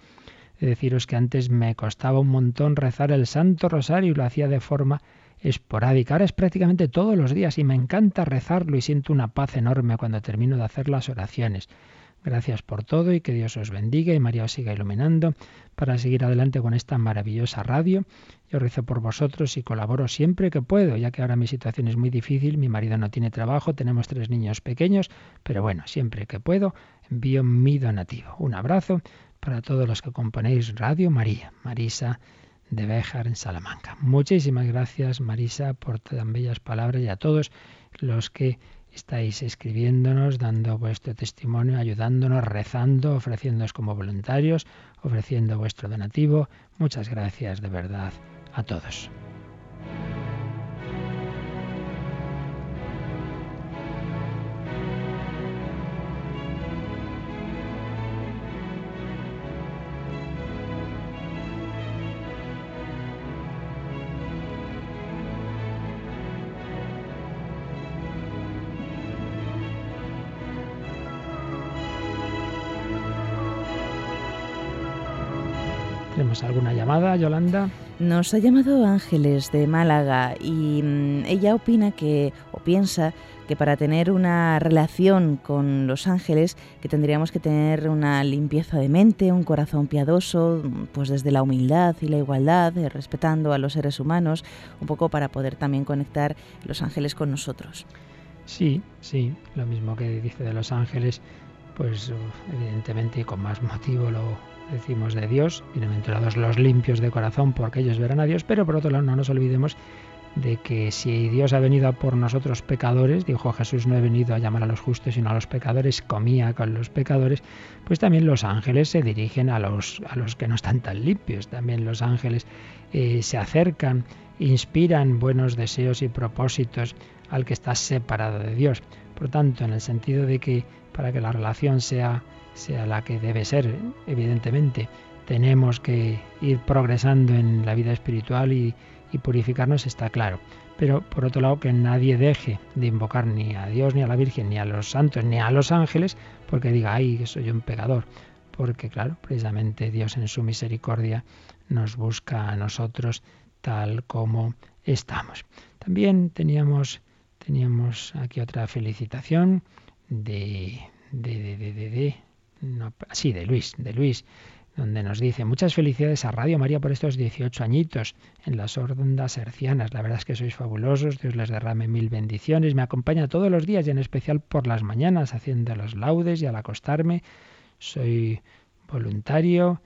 He deciros que antes me costaba un montón rezar el Santo Rosario y lo hacía de forma esporádica. Ahora es prácticamente todos los días y me encanta rezarlo y siento una paz enorme cuando termino de hacer las oraciones. Gracias por todo y que Dios os bendiga y María os siga iluminando para seguir adelante con esta maravillosa radio. Yo rezo por vosotros y colaboro siempre que puedo, ya que ahora mi situación es muy difícil, mi marido no tiene trabajo, tenemos tres niños pequeños, pero bueno, siempre que puedo envío mi donativo. Un abrazo para todos los que componéis Radio María. Marisa de Béjar en Salamanca. Muchísimas gracias Marisa por tan bellas palabras y a todos los que estáis escribiéndonos, dando vuestro testimonio, ayudándonos, rezando, ofreciéndonos como voluntarios, ofreciendo vuestro donativo. Muchas gracias de verdad a todos. Llamada, Yolanda? Nos ha llamado Ángeles de Málaga y mm, ella opina que, o piensa, que para tener una relación con los ángeles, que tendríamos que tener una limpieza de mente, un corazón piadoso, pues desde la humildad y la igualdad, eh, respetando a los seres humanos, un poco para poder también conectar los ángeles con nosotros. Sí, sí, lo mismo que dice de los ángeles, pues evidentemente con más motivo lo, decimos de Dios, bienaventurados los limpios de corazón, porque ellos verán a Dios, pero por otro lado no nos olvidemos de que si Dios ha venido a por nosotros pecadores, dijo Jesús, no he venido a llamar a los justos, sino a los pecadores, comía con los pecadores, pues también los ángeles se dirigen a los, a los que no están tan limpios, también los ángeles eh, se acercan, inspiran buenos deseos y propósitos al que está separado de Dios. Por tanto, en el sentido de que para que la relación sea sea la que debe ser, evidentemente. Tenemos que ir progresando en la vida espiritual y, purificarnos, está claro. Pero por otro lado, que nadie deje de invocar ni a Dios, ni a la Virgen, ni a los santos, ni a los ángeles, porque diga, ay, que soy un pecador. Porque claro, precisamente Dios en su misericordia nos busca a nosotros tal como estamos. También teníamos, teníamos aquí otra felicitación de, de, de, de, sí, de Luis, de Luis, donde nos dice muchas felicidades a Radio María por estos 18 añitos en las ondas hercianas. La verdad es que sois fabulosos, Dios les derrame mil bendiciones. Me acompaña todos los días y en especial por las mañanas haciendo los laudes y al acostarme. Soy voluntario.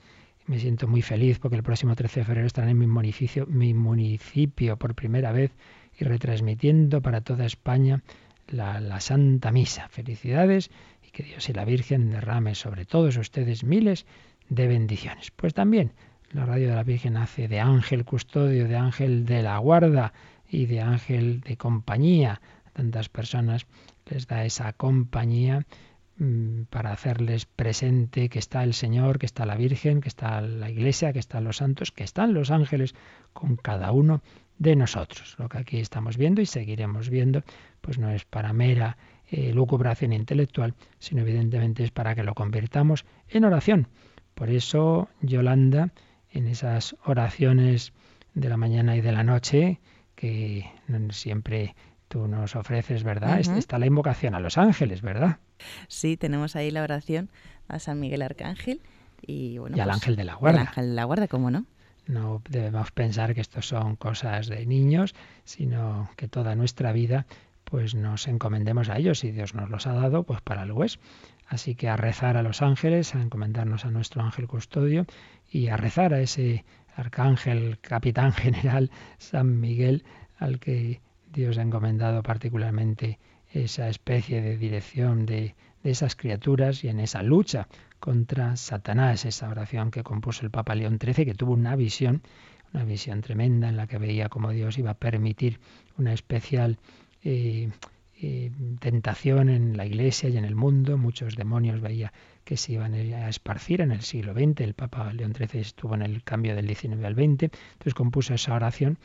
Me siento muy feliz porque el próximo 13 de febrero estaré en mi municipio, mi municipio por primera vez y retransmitiendo para toda España la, la Santa Misa. Felicidades que Dios y la Virgen derrame sobre todos ustedes miles de bendiciones. Pues también la radio de la Virgen hace de ángel custodio, de ángel de la guarda y de ángel de compañía. Tantas personas les da esa compañía mm, para hacerles presente que está el Señor, que está la Virgen, que está la Iglesia, que están los santos, que están los ángeles con cada uno de nosotros. Lo que aquí estamos viendo y seguiremos viendo, pues no es para mera eh, lucubración intelectual, sino evidentemente es para que lo convirtamos en oración. Por eso, Yolanda, en esas oraciones de la mañana y de la noche, que siempre tú nos ofreces, ¿verdad? Está la invocación a los ángeles, ¿verdad? Sí, tenemos ahí la oración a San Miguel Arcángel y, bueno, y al pues, ángel de la guarda. ángel de la guarda, ¿cómo no? No debemos pensar que esto son cosas de niños, sino que toda nuestra vida pues nos encomendemos a ellos. Si Dios nos los ha dado, pues para el es. Así que a rezar a los ángeles, a encomendarnos a nuestro ángel custodio y a rezar a ese arcángel, capitán general San Miguel, al que Dios ha encomendado particularmente esa especie de dirección de, de esas criaturas y en esa lucha contra Satanás, esa oración que compuso el Papa León XIII, que tuvo una visión, una visión tremenda en la que veía cómo Dios iba a permitir una especial eh, tentación en la Iglesia y en el mundo. Muchos demonios veía que se iban a esparcir en el siglo XX. El Papa León XIII estuvo en el cambio del XIX al XX. Entonces compuso esa oración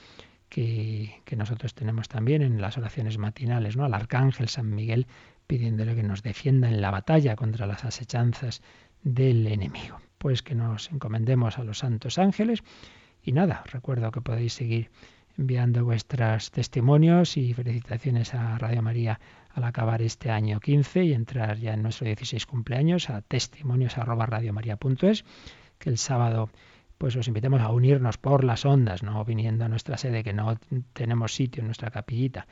que, que, nosotros tenemos también en las oraciones matinales, ¿no? Al Arcángel San Miguel pidiéndole que nos defienda en la batalla contra las asechanzas del enemigo. Pues que nos encomendemos a los santos ángeles y nada, recuerdo que podéis seguir enviando vuestros testimonios y felicitaciones a Radio María al acabar este año 15 y entrar ya en nuestro 16 cumpleaños a testimonios que el sábado pues os invitemos a unirnos por las ondas, no viniendo a nuestra sede que no tenemos sitio en nuestra capillita,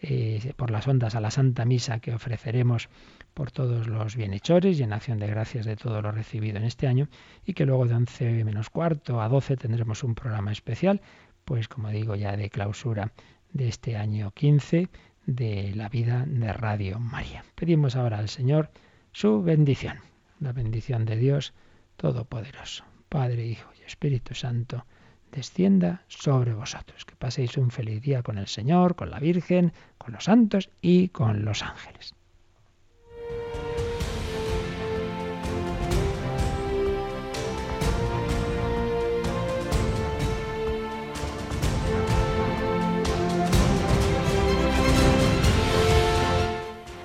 eh, por las ondas a la Santa Misa que ofreceremos por todos los bienhechores y en acción de gracias de todo lo recibido en este año y que luego de 11 menos cuarto a 12 tendremos un programa especial pues como digo ya de clausura de este año 15 de la vida de Radio María. Pedimos ahora al Señor su bendición, la bendición de Dios Todopoderoso, Padre, Hijo y Espíritu Santo, descienda sobre vosotros. Que paséis un feliz día con el Señor, con la Virgen, con los santos y con los ángeles.